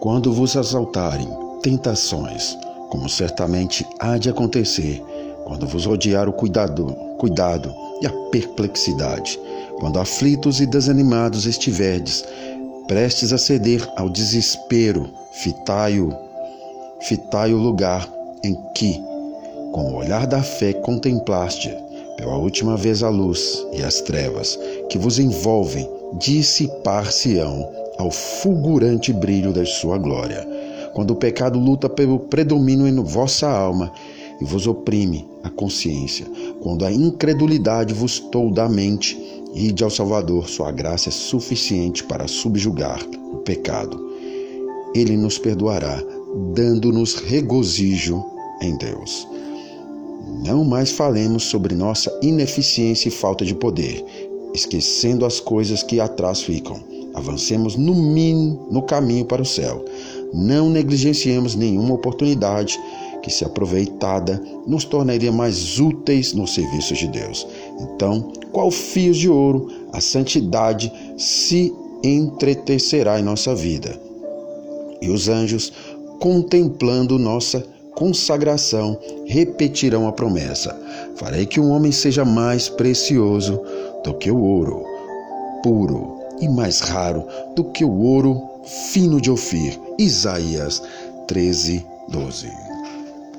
Quando vos assaltarem tentações, como certamente há de acontecer, quando vos odiar o cuidado, cuidado e a perplexidade, quando aflitos e desanimados estiverdes, prestes a ceder ao desespero, fitai-o, fitai o lugar em que, com o olhar da fé, contemplaste pela última vez a luz e as trevas que vos envolvem dissipar-se-ão ao fulgurante brilho da sua glória. Quando o pecado luta pelo predomínio em vossa alma e vos oprime a consciência, quando a incredulidade vos tolda a mente, ide ao Salvador, sua graça é suficiente para subjugar o pecado. Ele nos perdoará, dando-nos regozijo em Deus. Não mais falemos sobre nossa ineficiência e falta de poder, esquecendo as coisas que atrás ficam Avancemos no mínimo no caminho para o céu. Não negligenciemos nenhuma oportunidade que, se aproveitada, nos tornaria mais úteis no serviço de Deus. Então, qual fios de ouro a santidade se entretecerá em nossa vida? E os anjos, contemplando nossa consagração, repetirão a promessa: Farei que um homem seja mais precioso do que o ouro, puro e mais raro do que o ouro fino de Ofir. Isaías 13, 12.